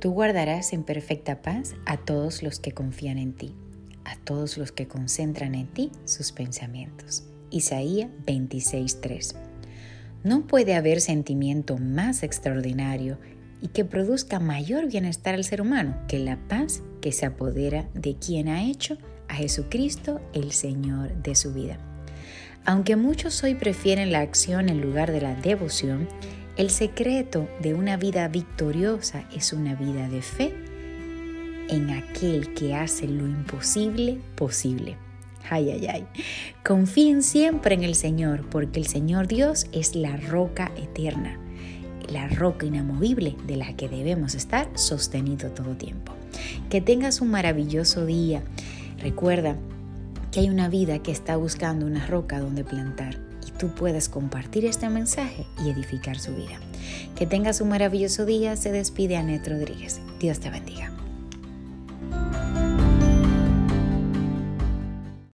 Tú guardarás en perfecta paz a todos los que confían en ti, a todos los que concentran en ti sus pensamientos. Isaías 26:3. No puede haber sentimiento más extraordinario y que produzca mayor bienestar al ser humano que la paz que se apodera de quien ha hecho a Jesucristo el Señor de su vida. Aunque muchos hoy prefieren la acción en lugar de la devoción, el secreto de una vida victoriosa es una vida de fe en aquel que hace lo imposible posible. Ay, ay, ay. Confíen siempre en el Señor, porque el Señor Dios es la roca eterna, la roca inamovible de la que debemos estar sostenido todo tiempo. Que tengas un maravilloso día. Recuerda que hay una vida que está buscando una roca donde plantar tú puedes compartir este mensaje y edificar su vida. Que tengas un maravilloso día. Se despide Anet Rodríguez. Dios te bendiga.